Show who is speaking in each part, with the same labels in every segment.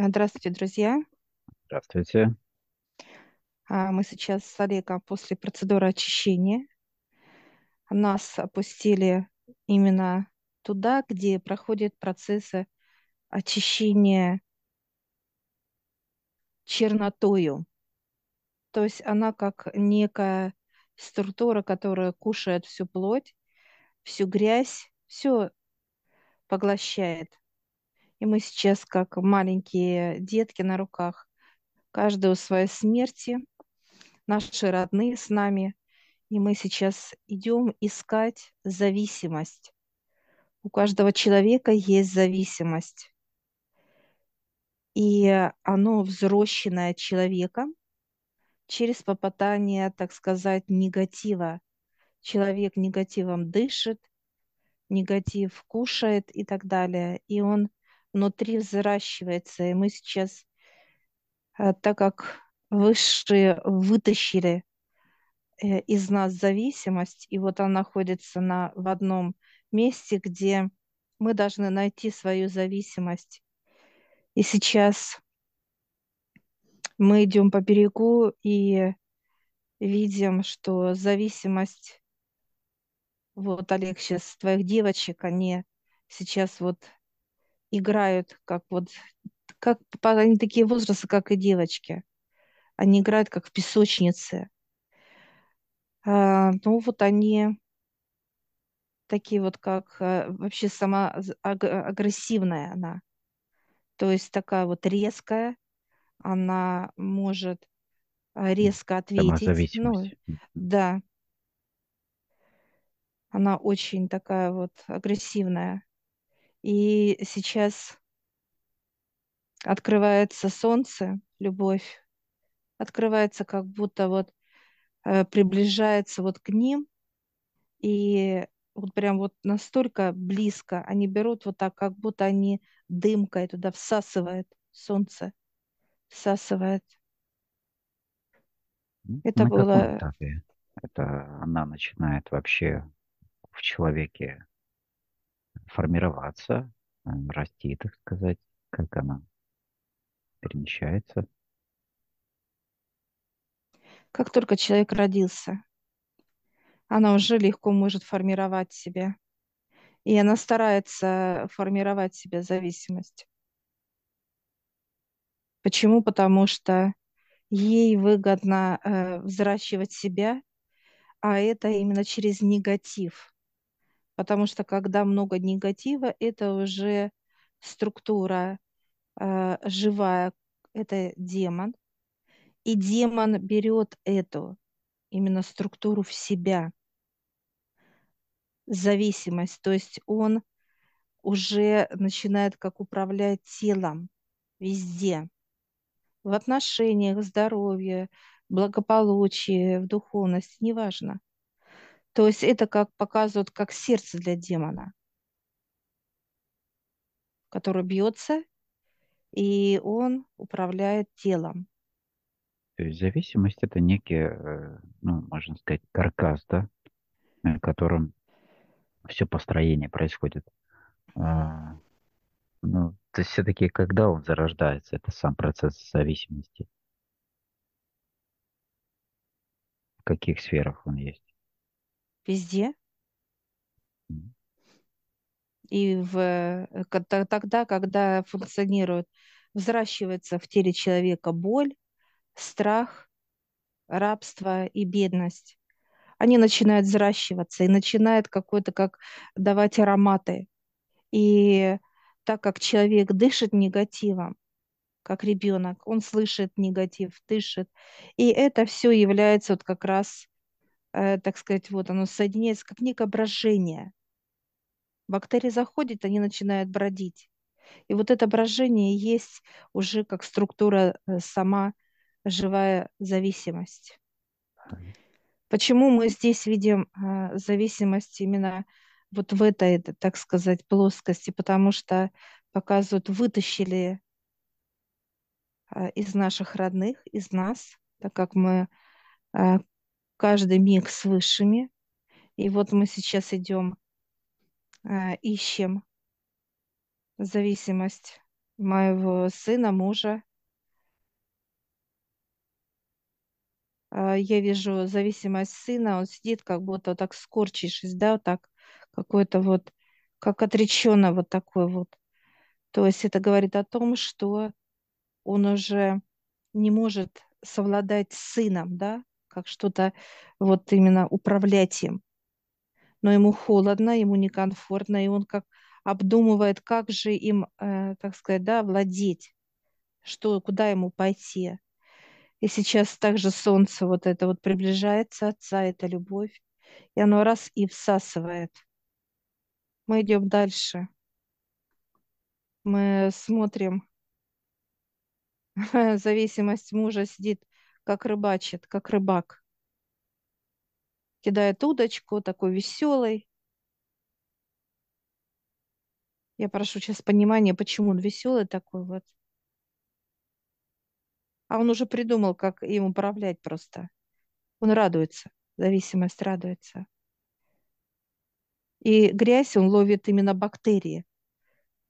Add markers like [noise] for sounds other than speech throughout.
Speaker 1: А, Здравствуйте, друзья.
Speaker 2: Здравствуйте.
Speaker 1: А, Мы сейчас с Олегом после процедуры очищения. Нас опустили именно туда, где проходят процессы очищения чернотою. То есть она как некая структура, которая кушает всю плоть, всю грязь, все поглощает. И мы сейчас, как маленькие детки на руках, каждый у своей смерти, наши родные с нами, И мы сейчас идем искать зависимость. У каждого человека есть зависимость. И оно взросшенное человеком через попадание, так сказать, негатива. Человек негативом дышит, негатив кушает и так далее. И он внутри взращивается. И мы сейчас, э, так как высшие вытащили э, из нас зависимость, и вот она находится на, в одном месте, где мы должны найти свою зависимость. И сейчас мы идем по берегу и видим, что зависимость, вот, Олег, сейчас твоих девочек, они сейчас вот играют, как вот, как они такие возрасты, как и девочки. Они играют как в песочнице. А, ну вот они такие вот, как э, вообще сама агрессивная она. То есть такая вот резкая, она может
Speaker 2: М,
Speaker 1: резко ответить. Ну, да, она очень такая вот агрессивная. И сейчас открывается солнце, любовь, открывается как будто вот э, приближается вот к ним, и вот прям вот настолько близко они берут вот так, как будто они дымкой туда всасывает солнце, всасывает. Это
Speaker 2: На
Speaker 1: было
Speaker 2: это она начинает вообще в человеке формироваться, э, расти, так сказать? Как она перемещается?
Speaker 1: как только человек родился, она уже легко может формировать себя. И она старается формировать себе зависимость. Почему? Потому что ей выгодно э, взращивать себя, а это именно через негатив. Потому что когда много негатива, это уже структура э, живая, это демон. И демон берет эту именно структуру в себя, зависимость. То есть он уже начинает как управлять телом везде, в отношениях, здоровье, благополучии, в духовности, неважно. То есть это как показывают как сердце для демона, которое бьется, и он управляет телом.
Speaker 2: То есть зависимость это некий, э, ну, можно сказать, каркас, да, на котором все построение происходит. А, ну, то есть все-таки когда он зарождается, это сам процесс зависимости, в каких сферах он есть?
Speaker 1: Везде. И в, э, тогда, когда функционирует, взращивается в теле человека боль, страх, рабство и бедность. Они начинают взращиваться и начинают какой-то как давать ароматы. И так как человек дышит негативом, как ребенок, он слышит негатив, дышит. И это все является вот как раз, так сказать, вот оно соединяется как некое брожение. Бактерии заходят, они начинают бродить. И вот это брожение есть уже как структура э, сама живая зависимость. Почему мы здесь видим а, зависимость именно вот в этой, так сказать, плоскости? Потому что показывают, вытащили из наших родных, из нас, так как мы каждый миг с высшими. И вот мы сейчас идем, а, ищем зависимость моего сына, мужа. А, Я вижу зависимость сына, он сидит как будто так скорчившись, да, вот так, какой-то вот, как отреченно вот такой вот. То есть это говорит о том, что он уже не может совладать с сыном, да, как что-то вот именно управлять им. Но ему холодно, ему некомфортно, и он как обдумывает, как же им, э, так сказать, да, владеть, что, куда ему пойти. И сейчас также солнце вот это вот приближается, отца, это любовь, и оно раз и всасывает. Мы идем дальше. Мы смотрим, [laughs] зависимость мужа сидит, как рыбачит, как рыбак. Кидает удочку, такой веселый. Я прошу сейчас понимания, почему он веселый такой вот. А он уже придумал, как им управлять просто. Он радуется, зависимость радуется. И грязь он ловит именно бактерии,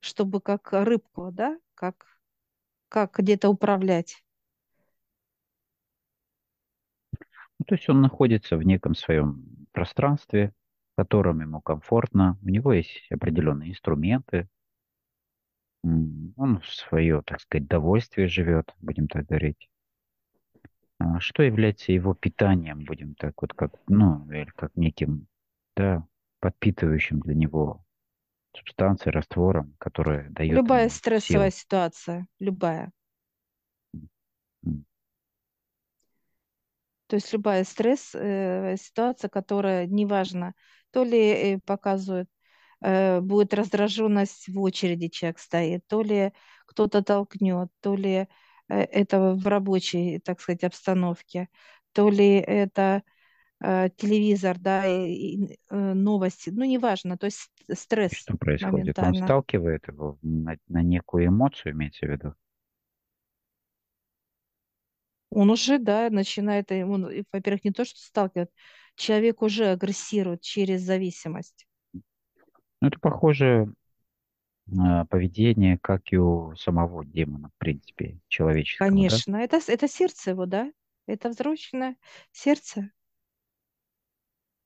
Speaker 1: чтобы как рыбку, да, как, как где-то управлять.
Speaker 2: Ну, то есть он находится в неком своем пространстве, в котором ему комфортно, у него есть определенные инструменты, он в свое, так сказать, довольствие живет, будем так говорить. А Что является его питанием, будем так вот, как, ну, или как неким, да, подпитывающим для него субстанцией, раствором, которая дает
Speaker 1: Любая стрессовая
Speaker 2: силу.
Speaker 1: ситуация, любая. То есть любая стресс, э, ситуация, которая, неважно, то ли э, показывает, э, будет раздраженность в очереди человек стоит, то ли кто-то толкнет, то ли э, это в рабочей, так сказать, обстановке, то ли это телевизор, да, и, и, новости, ну, неважно, то есть стресс
Speaker 2: Что происходит? Он сталкивает его на, на некую эмоцию, имеется в виду?
Speaker 1: Он уже, да, начинает, он, во-первых, не то, что сталкивает, человек уже агрессирует через зависимость.
Speaker 2: Ну, это похоже поведение, как и у самого демона, в принципе, человеческого, да?
Speaker 1: Конечно, это, с- это сердце его, да? Это взросленное сердце.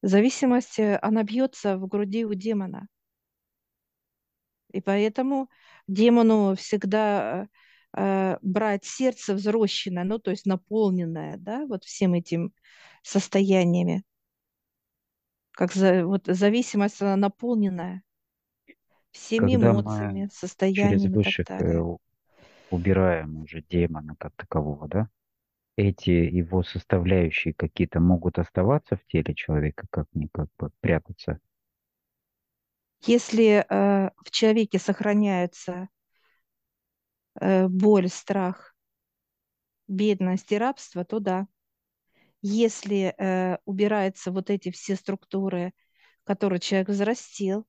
Speaker 1: Зависимость, э, она бьется в груди у демона. И поэтому демону всегда э, брать сердце взросленное, ну, то есть наполненное, да, вот всем этим состояниями. Как за, вот зависимость, она наполненная всеми
Speaker 2: Когда
Speaker 1: эмоциями,
Speaker 2: через
Speaker 1: состояниями так
Speaker 2: высших э,
Speaker 1: далее.
Speaker 2: убираем уже демона как такового, да? Эти его составляющие какие-то могут оставаться в теле человека, как не как бы прятаться.
Speaker 1: Если э, в человеке сохраняется э, боль, страх, бедность и рабство, то да. Если э, убираются вот эти все структуры, которые человек взрастил,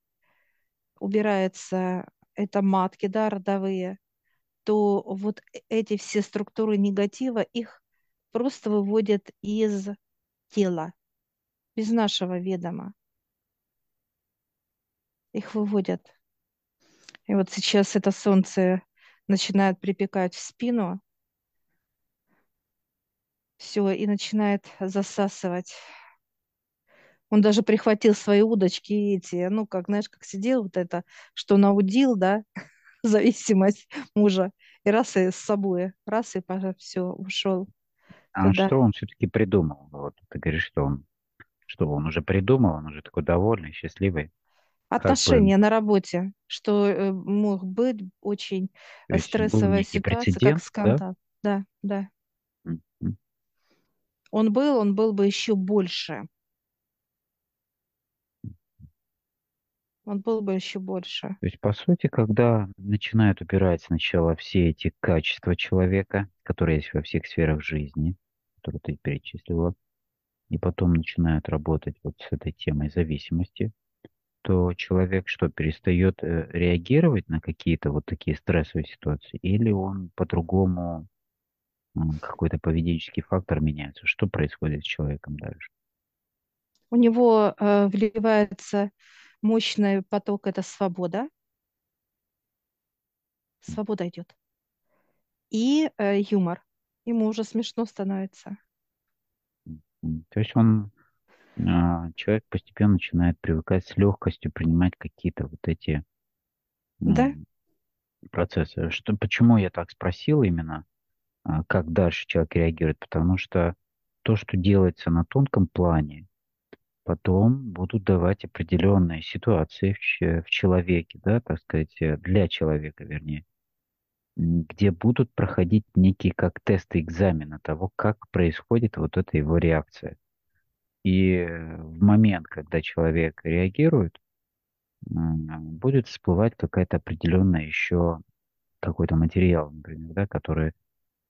Speaker 1: убирается это матки, да, родовые, то вот э- эти все структуры негатива, их просто выводят из тела, без нашего ведома. Их выводят. И вот сейчас это солнце начинает припекать в спину, все, и начинает засасывать. Он даже прихватил свои удочки эти, ну, как, знаешь, как сидел вот это, что наудил, да, [laughs] зависимость мужа, и раз и с собой, раз и все, ушел
Speaker 2: А
Speaker 1: туда.
Speaker 2: что он все-таки придумал? Вот ты говоришь, что он, что он уже придумал, он уже такой довольный, счастливый.
Speaker 1: Отношения на работе, что э, мог быть очень
Speaker 2: то
Speaker 1: э, стрессовая ситуация, как
Speaker 2: да?
Speaker 1: скандал. Да, да.
Speaker 2: М, м.
Speaker 1: Он был, он был бы еще больше. Он был бы еще больше.
Speaker 2: То есть, по сути, когда начинают убирать сначала все эти качества человека, которые есть во всех сферах жизни, которые ты перечислила, и потом начинают работать вот с этой темой зависимости, то человек что, перестает э, реагировать на какие-то вот такие стрессовые ситуации, или он по-другому, какой-то поведенческий фактор меняется? Что происходит с человеком дальше?
Speaker 1: У него э, вливается мощный поток, это свобода, свобода идет. И э, юмор. Ему уже смешно становится.
Speaker 2: То есть он, человек постепенно начинает привыкать с легкостью принимать какие-то вот эти
Speaker 1: Да?
Speaker 2: процессы. Что, почему я так спросил именно, а, как дальше человек реагирует? Потому что то, что делается на тонком плане, потом будут давать определенные ситуации в, в человеке, да, так сказать, э, для человека, вернее, где будут проходить некие как тесты экзамена того, как происходит вот эта его реакция. И в момент, когда человек реагирует, будет всплывать какая-то определенная еще какой-то материал, например, да, который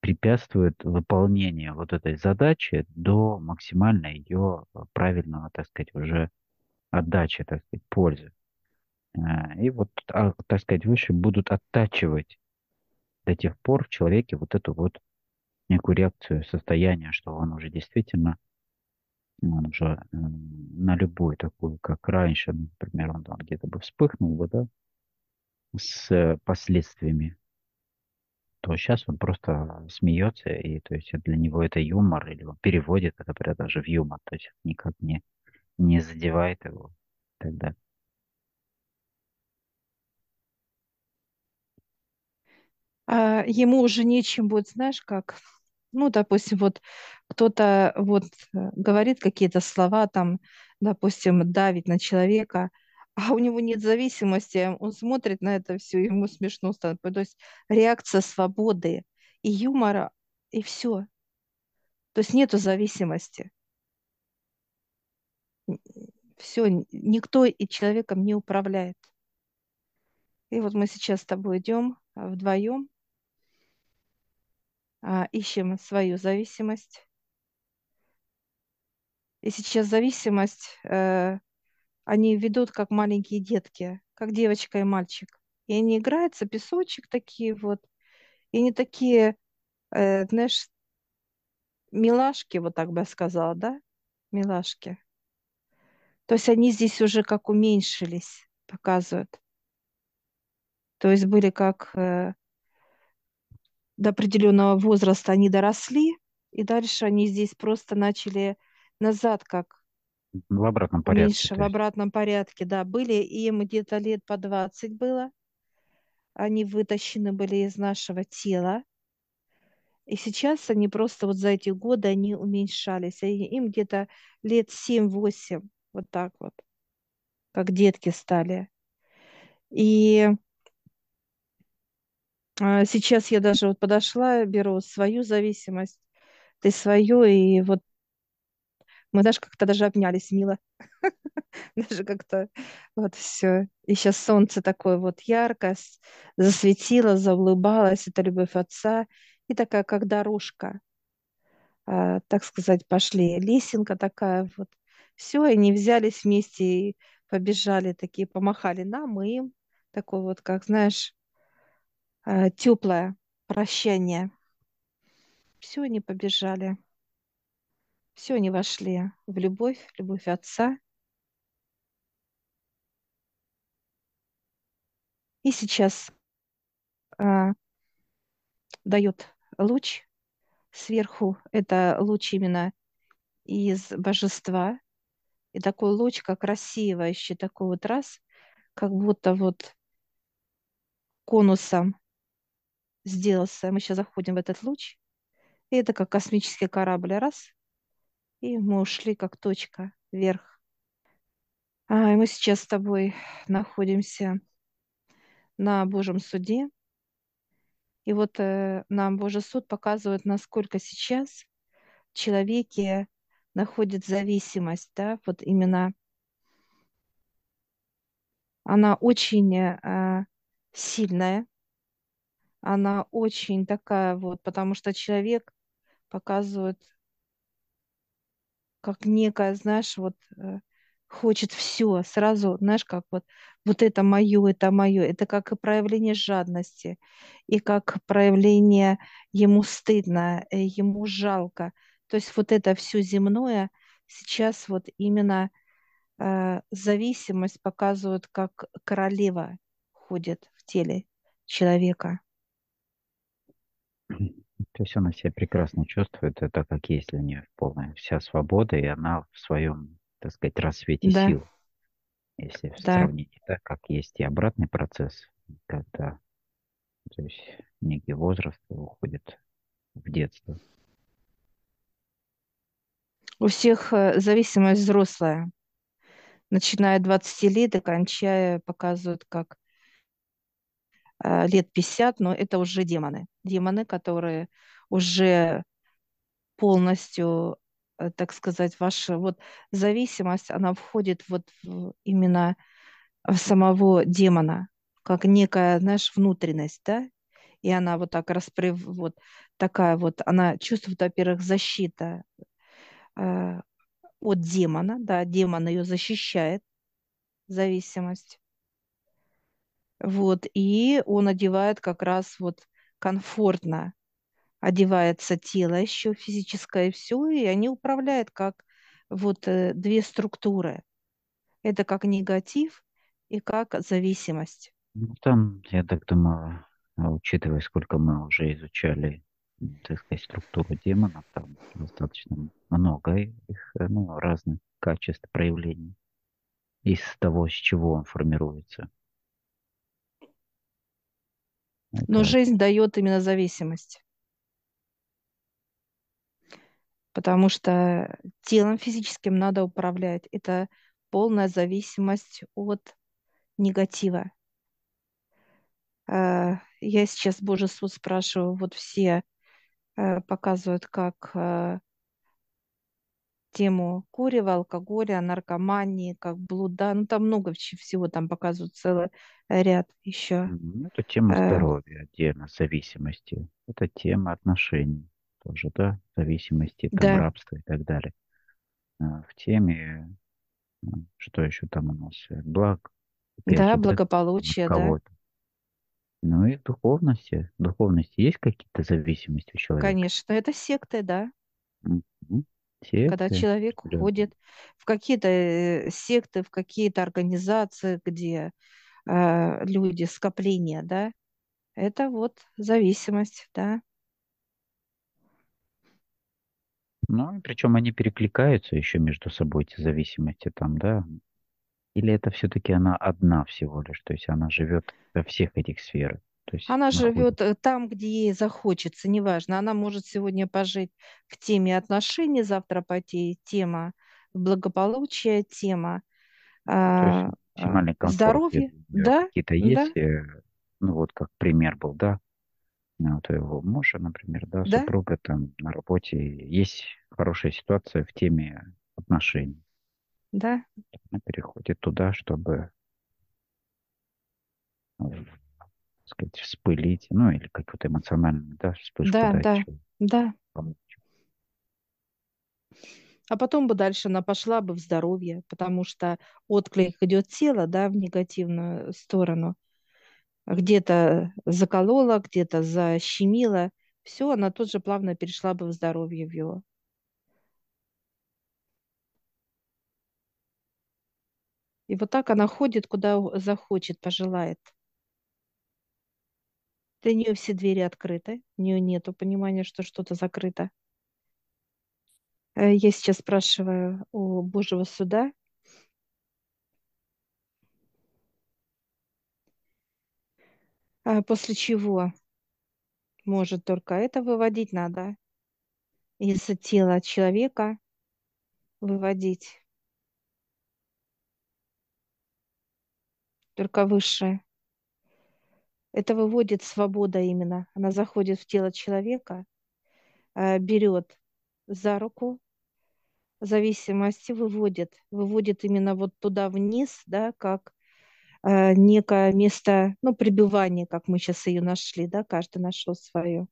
Speaker 2: препятствует выполнению вот этой задачи до максимальной ее правильного, так сказать, уже отдачи, так сказать, пользы. А, и вот, а, так сказать, выше будут оттачивать до тех пор в человеке вот эту вот некую реакцию состояния, что он уже действительно он уже на любую такую, как раньше, например, он там где-то бы вспыхнул бы, да, с последствиями, то сейчас он просто смеется, и то есть для него это юмор, или он переводит это прям даже в юмор, то есть никак не, не задевает его тогда.
Speaker 1: А ему уже нечем будет, знаешь, как, ну, допустим, вот кто-то вот э, говорит какие-то слова, там, допустим, давит на человека, [laughs] а у него нет зависимости, он смотрит на это все, ему смешно становится. То есть реакция свободы и юмора, и все. То есть нету зависимости. Все, никто и человеком не управляет. И вот мы сейчас с тобой идем а, вдвоем, ищем свою зависимость. И сейчас зависимость, э, они ведут как маленькие детки, как девочка и мальчик. И они играются, песочек такие вот. И они такие, э, знаешь, милашки, вот так бы я сказала, да? Милашки. То есть они здесь уже как уменьшились, показывают. То есть были как э, до определенного возраста они доросли, и дальше они здесь просто начали назад как
Speaker 2: в обратном
Speaker 1: порядке.
Speaker 2: Меньше,
Speaker 1: в обратном порядке, да. Были им где-то лет по 20 было. Они вытащены были из нашего тела. И сейчас они просто вот за эти годы они уменьшались. И им где-то лет 7-8, вот так вот, как детки стали. И сейчас я даже вот подошла, беру свою зависимость, ты свою, и вот мы даже как-то даже обнялись мило. [laughs] Даже как-то вот все. И сейчас солнце такое вот яркое, засветило, заулыбалось. Это любовь отца. И такая, как дорожка. А, так сказать, пошли. Лесенка такая вот. Все, и они взялись вместе и побежали такие, помахали нам им. Такое вот, как, знаешь, а, теплое прощание. Все, они побежали. Все, они вошли в любовь, любовь Отца. И сейчас а, дает луч сверху. Это луч именно из божества. И такой луч, как рассеивающий, такой вот раз, как будто вот конусом сделался. Мы сейчас заходим в этот луч. И это как космический корабль. Раз. И мы ушли как точка вверх. А, и мы сейчас с тобой находимся на Божьем суде. И вот э, нам Божий суд показывает, насколько сейчас в человеке находит зависимость, да, вот именно она очень э, сильная, она очень такая вот, потому что человек показывает как некая, знаешь, вот э, хочет все сразу, знаешь, как вот, вот это мое, это мое. Это как и проявление жадности, и как проявление ему стыдно, э, ему жалко. То есть вот это все земное сейчас вот именно э, зависимость показывает, как королева ходит в теле человека.
Speaker 2: То есть она себя прекрасно чувствует, это как есть для нее полная вся свобода, и она в своем, так сказать, рассвете
Speaker 1: Да,
Speaker 2: сил. Если в
Speaker 1: да.
Speaker 2: сравнении, так как есть и обратный процесс, когда то есть некий возраст уходит в детство.
Speaker 1: У всех э, зависимость взрослая, начиная от 20 лет и кончая, показывают как лет 50, но это уже демоны. Демоны, которые уже полностью, э, так сказать, ваша вот зависимость, она входит вот в- именно в самого демона, как некая, знаешь, внутренность, да? И она вот так распрев, вот такая вот, она чувствует, во-первых, защита э, от демона, да, демон ее защищает, зависимость. Вот, и он одевает как раз вот комфортно, одевается тело еще физическое, все, и они управляют как вот э, две структуры. Это как негатив и как зависимость.
Speaker 2: Ну, там, я так думаю, а, учитывая, сколько мы уже изучали, так сказать, структуру демонов, там достаточно много их, э, ну, разных качеств проявлений из того, с чего он формируется.
Speaker 1: Но жизнь дает именно зависимость, потому что телом физическим надо управлять. Это полная зависимость от негатива. Э, Я сейчас Божий суд спрашиваю, вот все э, показывают как э, тему курева, алкоголя, наркомании, как блуда. Ну, там много всего там показывают целый ряд еще.
Speaker 2: это тема здоровья отдельно, зависимости. Это тема отношений тоже, да, зависимости, там,
Speaker 1: Да,
Speaker 2: рабства и так далее. А, В теме, м, что еще там у нас, э, благ,
Speaker 1: да,
Speaker 2: же,
Speaker 1: благополучие, да.
Speaker 2: Ну и в духовности. В духовности есть какие-то зависимости у человека?
Speaker 1: конечно, это секты, да.
Speaker 2: Мгм.
Speaker 1: Когда
Speaker 2: Секты
Speaker 1: человек
Speaker 2: определенные.
Speaker 1: уходит в какие-то э, секты, в какие-то организации, где э, люди, скопления, да, это вот зависимость, да.
Speaker 2: Ну, причем они перекликаются еще между собой, эти зависимости там, да? Или это все-таки она одна всего лишь, то есть она живет во всех этих сферах, то есть
Speaker 1: Она
Speaker 2: находит.
Speaker 1: живет э, там, где ей захочется, неважно. Она может сегодня пожить в теме отношений, завтра пойти тема благополучия, тема а, а, здоровья. Да,
Speaker 2: какие-то есть, э, ну вот как пример был, да, Ну, у твоего мужа, например, да,
Speaker 1: да,
Speaker 2: супруга там на работе, есть хорошая ситуация в теме отношений.
Speaker 1: да,
Speaker 2: Она переходит туда, чтобы э, так сказать, вспылить, ну, или какую-то эмоциональную, да, вспышку
Speaker 1: да,
Speaker 2: дать.
Speaker 1: да,
Speaker 2: чтобы
Speaker 1: да.
Speaker 2: помочь.
Speaker 1: А потом бы дальше она пошла бы в здоровье, потому что отклик идет тело, да, в негативную сторону. Где-то заколола, где-то защемила. Все, она тут же плавно перешла бы в здоровье в его. И вот так она ходит, куда захочет, пожелает. Для нее все двери открыты, у нее нету понимания, что что-то закрыто. Э, Я сейчас спрашиваю у Божьего суда, а после чего может только это выводить надо из тела человека, выводить только высшее. Это выводит свобода именно. Она заходит в тело человека, э, берет за руку, зависимости выводит, выводит именно вот туда вниз, да, как э, некое место, ну, пребывания, как мы сейчас ее нашли, да, каждый нашел свое.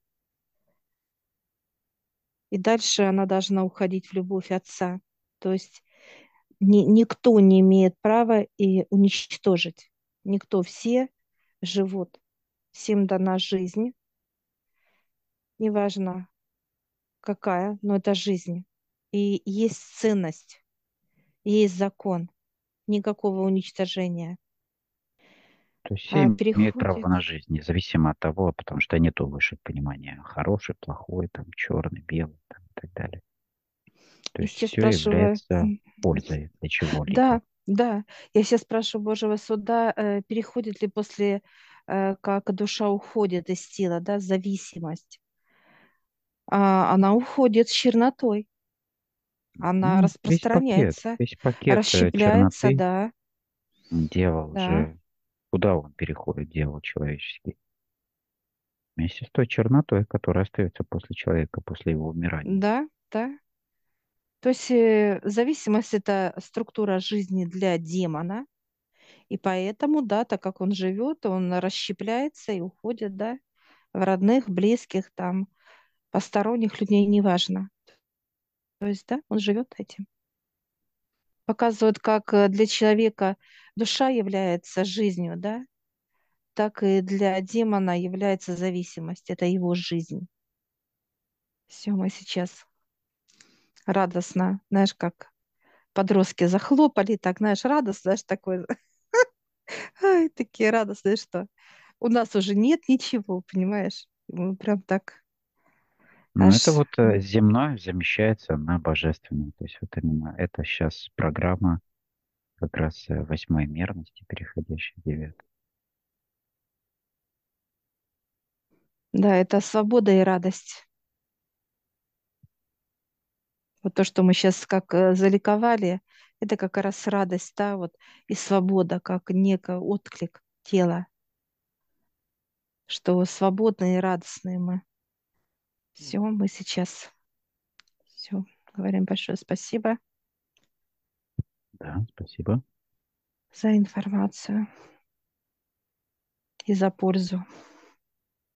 Speaker 1: И дальше она должна уходить в любовь Отца. То есть ни- никто не имеет права и уничтожить. Никто, все живут. Всем дана жизнь, неважно какая, но это жизнь. И есть ценность, есть закон, никакого уничтожения.
Speaker 2: То есть
Speaker 1: а,
Speaker 2: все имеют право на жизнь, независимо от того, потому что нету выше понимания хороший, плохой, там, черный, белый там, и так далее. То есть все
Speaker 1: спрашиваю,
Speaker 2: является пользой для чего-либо.
Speaker 1: да, да, я сейчас спрашиваю Божьего суда, э, переходит ли после, как душа уходит из тела, да, зависимость, а, она уходит с чернотой, она
Speaker 2: Ну, весь пакет,
Speaker 1: распространяется,
Speaker 2: весь пакет э,
Speaker 1: расщепляется,
Speaker 2: черноты,
Speaker 1: да,
Speaker 2: дьявол
Speaker 1: да,
Speaker 2: же, куда он переходит, дьявол человеческий? Вместе с той чернотой, которая остается после человека, после его умирания.
Speaker 1: да, да. То есть э, зависимость– это структура жизни для демона, и поэтому, да, так как он живет, он расщепляется и уходит, да, в родных, близких, там, посторонних людей, неважно. То есть, да, он живет этим. Показывают, как э, для человека душа является жизнью, да, так и для демона является зависимость. Это его жизнь. Все, мы сейчас радостно, знаешь, как подростки захлопали, так, знаешь, радостно, знаешь, такой, [laughs] ай, такие радостные, что у нас уже нет ничего, понимаешь? Мы прям так
Speaker 2: это
Speaker 1: аж,
Speaker 2: вот э, земное замещается на божественное. То есть вот именно это сейчас программа как раз э, восьмой мерности, переходящей в девятую.
Speaker 1: да, это свобода и радость. Вот то, что мы сейчас как э, заликовали, это как раз радость, да, вот, и свобода, как некий отклик тела, что свободные и радостные мы. Все, мы сейчас все говорим большое спасибо
Speaker 2: Да, спасибо.
Speaker 1: за информацию и за пользу.